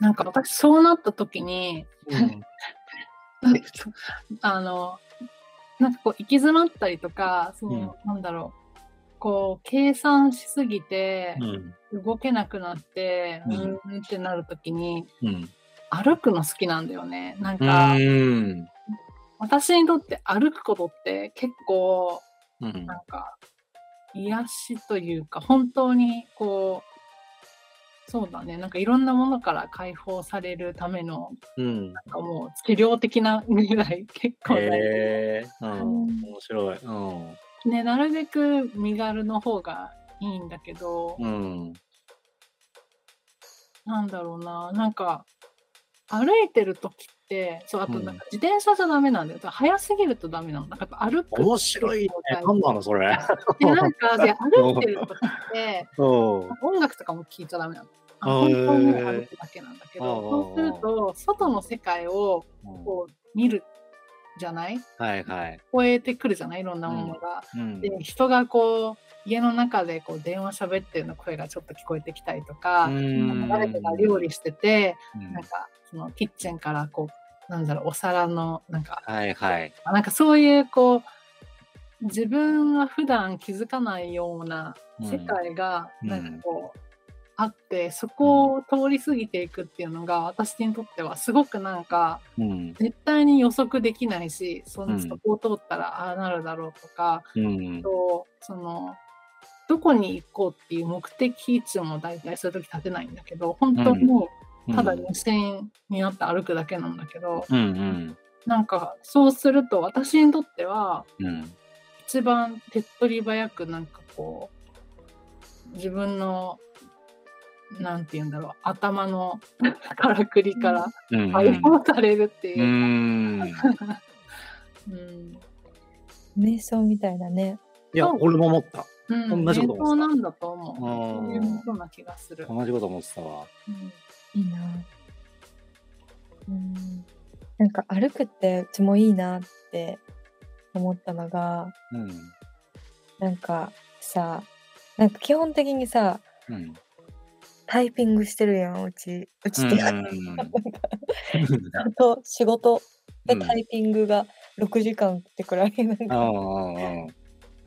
なんか私そうなった時に、うん。あの、なんかこう行き詰まったりとか、その、なんだろう、こう計算しすぎてうん。動けなくなって、ううんん、ってなる時にうん。歩くの好きなんだよね。なんうか、ん。私にとって歩くことって結構うん。なんか癒しというか本当にこうそうだね。なんかいろんなものから解放されるためのうん。なんかもう治療的なぐらい結構大事。へえうん。うん。面白い。うん。ねなるべく身軽の方がいいんだけど、うん。なんだろうな。なんか歩いてる時ってそうあとうん。なんか自転車じゃダメなんだよ、早すぎるとダメなの。なんか歩く面白いね。何なのそれ。でなんかで歩いてる時って うん。音楽とかも聴いちゃダメなの。ああ本当に歩くだけなんだけあど、ーそうすると、外の世界をこう見るじゃない？はいはい。超えてくるじゃない？いろんなものが。うん。で、人がこう、家の中でこう電話喋ってるの声がちょっと聞こえてきたりとか、うん。誰かが料理してて、うん。なんかそのキッチンからこう、なんだろう、お皿の、なんか、はいはい。あなんかそういうこう、自分は普段気づかないような世界がうん。なんかこう、あってそこを通り過ぎていくっていうのが私にとってはすごくなんかうん。絶対に予測できないしそうん。のそこを通ったらああなるだろうとか、うん。とそのどこに行こうっていう目的地も大体そういう時立てないんだけど本当にただ目線になって歩くだけなんだけど、うんうん。なんかそうすると私にとってはうん。一番手っ取り早くなんかこう自分のなんて言うんだろう。頭のからくりからうん。解放されるってういう。ん。うん。瞑想みたいだね。いや俺も思った。うん、同じこと思ってたなんだと思う。うんそういうことな気がする。同じこと思ってたわ。うん。いいな。うん。なんか歩くってうちもいいなって思ったのが、うん。なんかさ、なんか基本的にさ、うんタイピングしてるやん、うち。うちって、うんなんかちゃん。と仕事。でうん。タイピングが6時間ってくらい、なんあか、あ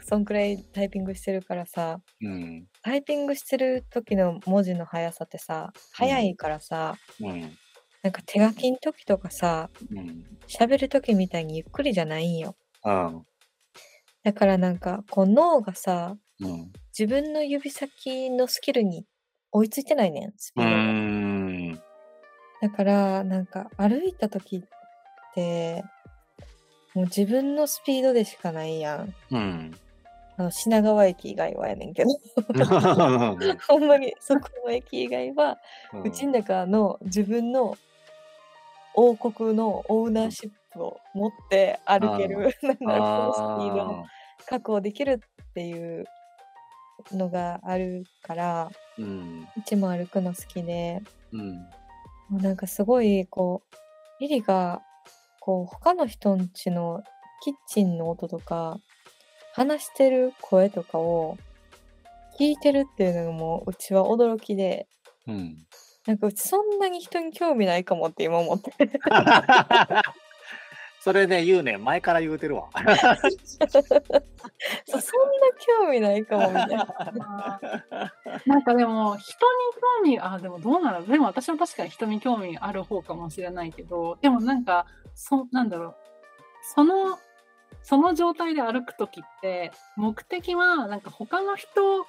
そんくらいタイピングしてるからさ、うん。タイピングしてる時の文字の速さってさ、速いからさ、うん。なんか手書きの時とかさ、うん。喋る時みたいにゆっくりじゃないんよ。あ。だからなんか、こう脳がさ、うん。自分の指先のスキルに追いついてないねん、スピうードだから、なんか歩いた時って、もう自分のスピードでしかないやん。うん。あの品川駅以外はやねんけど。ほんまにそこの駅以外は、うちの中の自分の王国のオーナーシップを持って歩ける、なんかそのスピードを確保できるっていうのがあるから、うん。も歩くの好きで、うん。もうなんかすごいこうリリがこう他の人んちのキッチンの音とか話してる声とかを聞いてるっていうのがもううちは驚きで。うん。なんかうちそんなに人に興味ないかもって今思って それね言うね。前から言うてるわ。そうそんな興味ないかもみたいな。なんかでも人に興味あでもどうなのでも私は確かに人に興味ある方かもしれないけどでもなんかそなんだろう。そのその状態で歩く時って目的はなんか他の人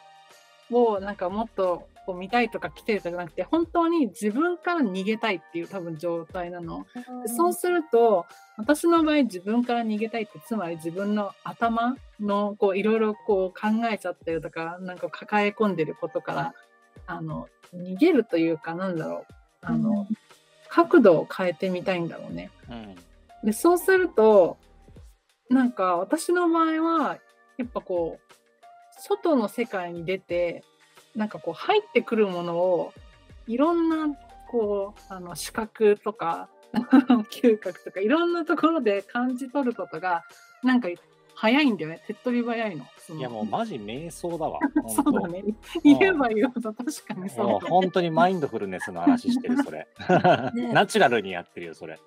をなんかもっとこう見たいとか来てるとかじゃなくて本当に自分から逃げたいっていう多分状態なの。でそうすると私の場合自分から逃げたいってつまり自分の頭のこういろいろこう考えちゃってるとかなんか抱え込んでることからあの逃げるというかなんだろうあの、角度を変えてみたいんだろうね。うんでそうするとなんか私の場合はやっぱこう外の世界に出てなんかこう入ってくるものをいろんなこうあの視覚とか 嗅覚とかいろんなところで感じ取ることがなんか早いんだよね。手っ取り早いの。いやもうマジ瞑想だわ。そうだね。言えば言うほど確かにそうだ、ね。もう本当にマインドフルネスの話してる、それ。ね ナチュラルにやってるよ、それ。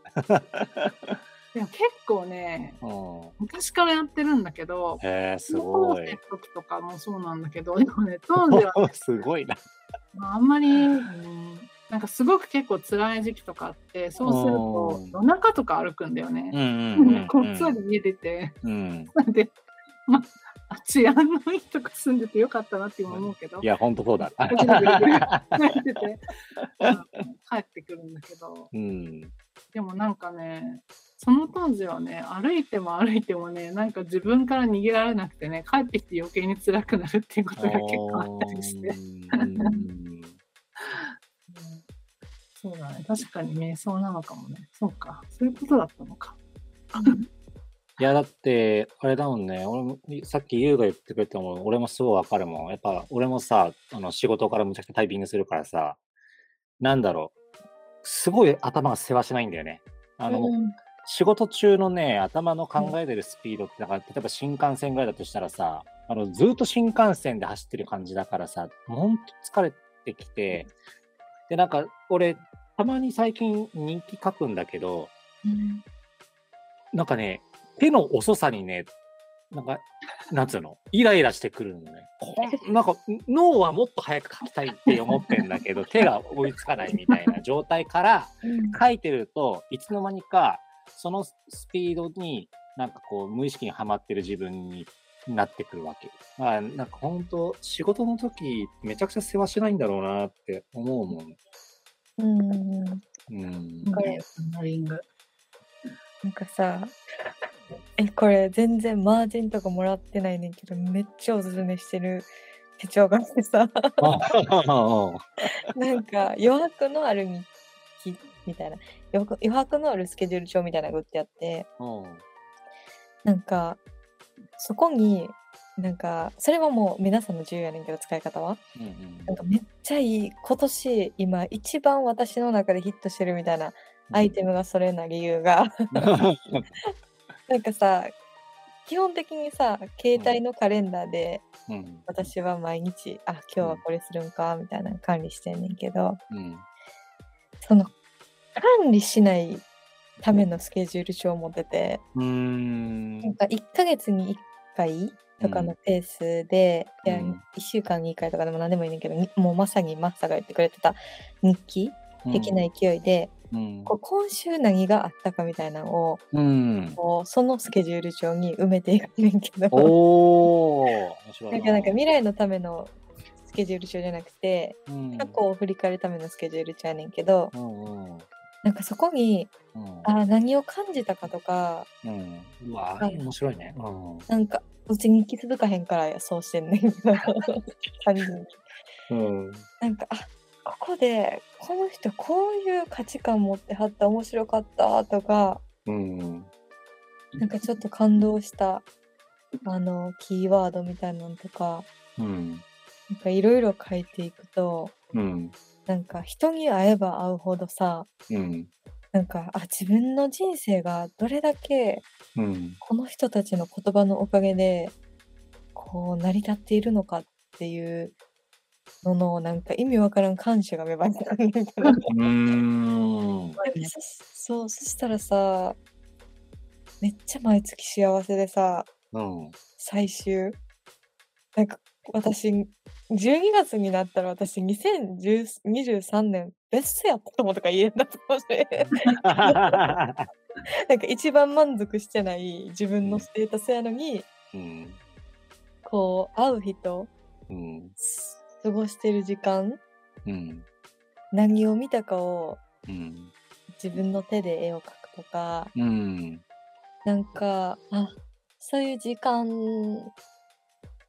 でも結構ね、うん、昔からやってるんだけど、へえ、すごい。時とかもそうなんだけど、でもね、当時は、ね、すごいな。まあ、あんまり、うん、なんかすごく結構辛い時期とかあって、そうするとうん夜中とか歩くんだよねう。んうんうん こっそり家出て、うん。で、まあ、治安のいいとこ住んでてよかったなって今思うけどい、や、本当そうだ。ぐるぐるぐるぐる帰ってて、あの帰ってくるんだけど、うん。でもなんかね、その当時はね、歩いても歩いてもね、なんか自分から逃げられなくてね、帰ってきて余計に辛くなるっていうことが結構あったりして。そうだね、確かに瞑想なのかもね。そうか、そういうことだったのか。いや、だって、あれだもんね、俺も、さっき優が言ってくれたもん、俺もすごいわかるもん。やっぱ、俺もさ、あの、仕事からむちゃくちゃタイピングするからさ、なんだろう、すごい頭が世話しないんだよね。あの、うん。仕事中のね、頭の考えてるスピードって、だから、例えば新幹線ぐらいだとしたらさ、あの、ずっと新幹線で走ってる感じだからさ、ほんと疲れてきて、で、なんか、俺、たまに最近人気書くんだけど、うん。なんかね、手の遅さにね、なんか、なんつうの、イライラしてくるのね。こんなんか、脳はもっと早く書きたいって思ってんだけど、手が追いつかないみたいな状態から、書いてるといつの間にかそのスピードになんかこう無意識にはまってる自分になってくるわけ。まあなんか本当仕事の時めちゃくちゃ世話しないんだろうなって思うもん。うんうん。なんかさ、え、これ全然マージンとかもらってないねんけど、めっちゃおすすめしてる手帳があってさ、なんか余白のある日記みたいな、余白余白のあるスケジュール帳みたいなのが売ってあって、なんか、そこに、なんか、それはもう皆さんの自由やねんけど、使い方は。なんかめっちゃいい、今年、今一番私の中でヒットしてるみたいなアイテムがそれな理由が、なんかさ、基本的にさ、携帯のカレンダーで、うん。私は毎日、あ、今日はこれするんか、みたいな管理してんねんけど、うん。その、管理しないためのスケジュール帳を持ってて、うん。なんか1ヶ月に1回とかのペースで、いや、うん1週間に1回とかでも何でもいいねんけど、にもうまさにマッサが言ってくれてた日記的な勢いで、うん。こう今週何があったかみたいなのを、うん。こうそのスケジュール帳に埋めていくねんけど、おな。んかなんか未来のためのスケジュール帳じゃなくて、うん。過去を振り返るためのスケジュール帳やねんけど、うんうん。なんかそこに、うん。あ何を感じたかとか、うん。うわはい面白いね。うん。なんか、うち日記続かへんからそうしてんねんけど、単純に。うん。なんか、あここで、この人こういう価値観持ってはった面白かったとか、うんなんかちょっと感動した、あの、キーワードみたいなのとか、うん。なんかいろいろ書いていくと、うん。なんか人に会えば会うほどさ、うん。なんか、あ、自分の人生がどれだけうん。この人たちの言葉のおかげで、こう、成り立っているのかっていうのの、なんか意味わからん感謝が芽生えてくるん。だけど。そそう、そしたらさ、めっちゃ毎月幸せでさ、うん。最終、なんか私、12月になったら私2023年ベストやったと思うとか言えんだと思って、なんか一番満足してない自分のステータスやのに、うん。こう、会う人、うん過ごしてる時間、うん何を見たかをうん自分の手で絵を描くとか、うんなんか、あ、そういう時間、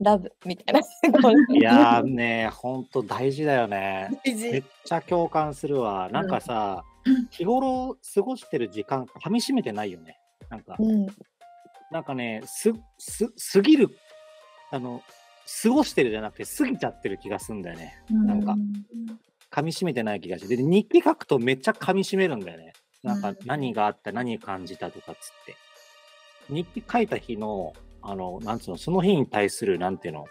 ラブみたいな。いやー ね、ほんと大事だよね。大めっ事。ちゃ共感するわ。なんかさ、日頃過ごしてる時間、噛み締めてないよね。なんか、うん。なんかね、す、す、過ぎる、あの、過ごしてるじゃなくて過ぎちゃってる気がするんだよね。なんか、噛み締めてない気がして。で、日記書くとめっちゃ噛み締めるんだよね。なんかうん何があった、何感じたとかっつって。日記書いた日のあの、なんつうの、その日に対する、なんていうの、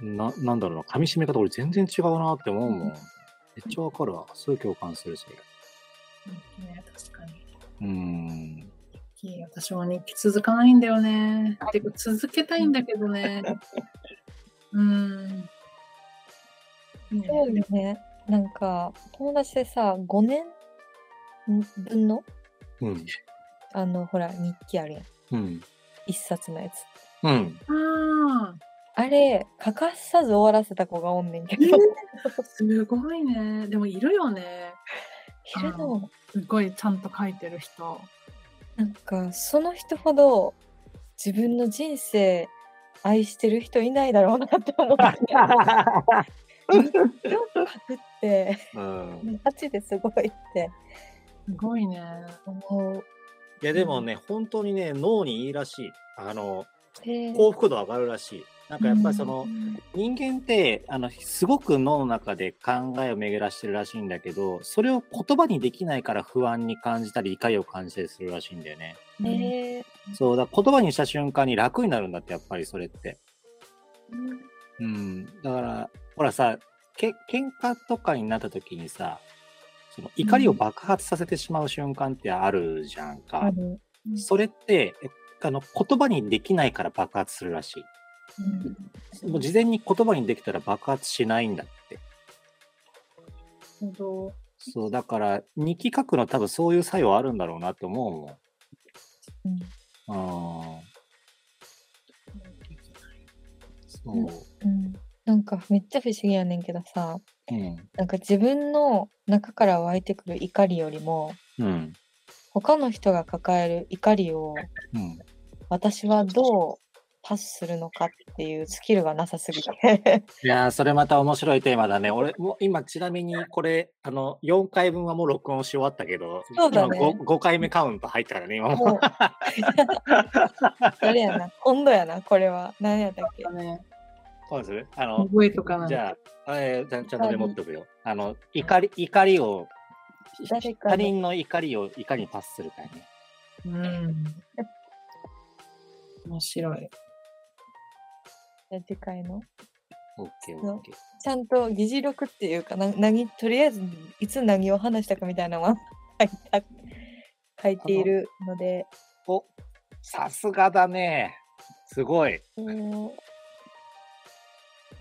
ななんだろうな、噛み締め方、俺全然違うなって思うもん。めっちゃわかるわ。すごい共感する、それ。ね、確かに。うーん。私も日記続かないんだよね。てか続けたいんだけどね。うーん。いいねそうよね。なんか、友達でさ、5年分の、うん。あの、ほら、日記あるやん。うん。一冊のやつ。うん。ああれ、欠かさず終わらせた子がおんねんけど。あ、すごいね。でもいるよね。昼の、すごいちゃんと書いてる人。なんか、その人ほど自分の人生愛してる人いないだろうなって思って。日記を書くって、うん。マジですごいってすごいね。思う。いや、でもね、本当にね、脳にいいらしい。あの、で幸福度上がるらしい。なんかやっぱりその、うん人間ってあのすごく脳の中で考えを巡らしてるらしいんだけどそれを言葉にできないから不安に感じたり怒りを感じたりするらしいんだよね。えーそうだ言葉にした瞬間に楽になるんだってやっぱりそれって。うん、だからほらさけ喧嘩とかになった時にさその怒りを爆発させてしまう瞬間ってあるじゃんか。あるそれってえあの言葉にできないから爆発するらしい。うんもう事前に言葉にできたら爆発しないんだって。ほど。そう、だから、日記書くの多分そういう作用あるんだろうなって思ううんもん。うん。そう。うんなんかめっちゃ不思議やねんけどさうん。なんか自分の中から湧いてくる怒りよりもうん。他の人が抱える怒りをうん。私はどうパスするのかっていうスキルがなさすぎて いやー、それまた面白いテーマだね。俺、もう今、ちなみにこれ、あの、4回分はもう録音し終わったけど、そうだね今 5, 5回目カウント入ったからね、今も。あれやな今度やなこれは何やったっけ？ね、そうですあの、覚えとかない。じゃあ、えーちゃんちゃんとメモっておくよ。あの、怒り、怒りを、誰かの他人の怒りをいかにパスするかね。うん。面白い。じゃあ次回の？オッケーオッケー。ちゃんと議事録っていうかな何とりあえずいつ何を話したかみたいなのは 書いた書いているのでお、さすがだね。すごい。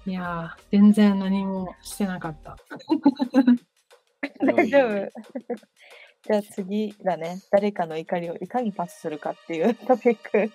いやー、全然何もしてなかった。大丈夫 じゃあ次だね誰かの怒りをいかにパスするかっていうトピック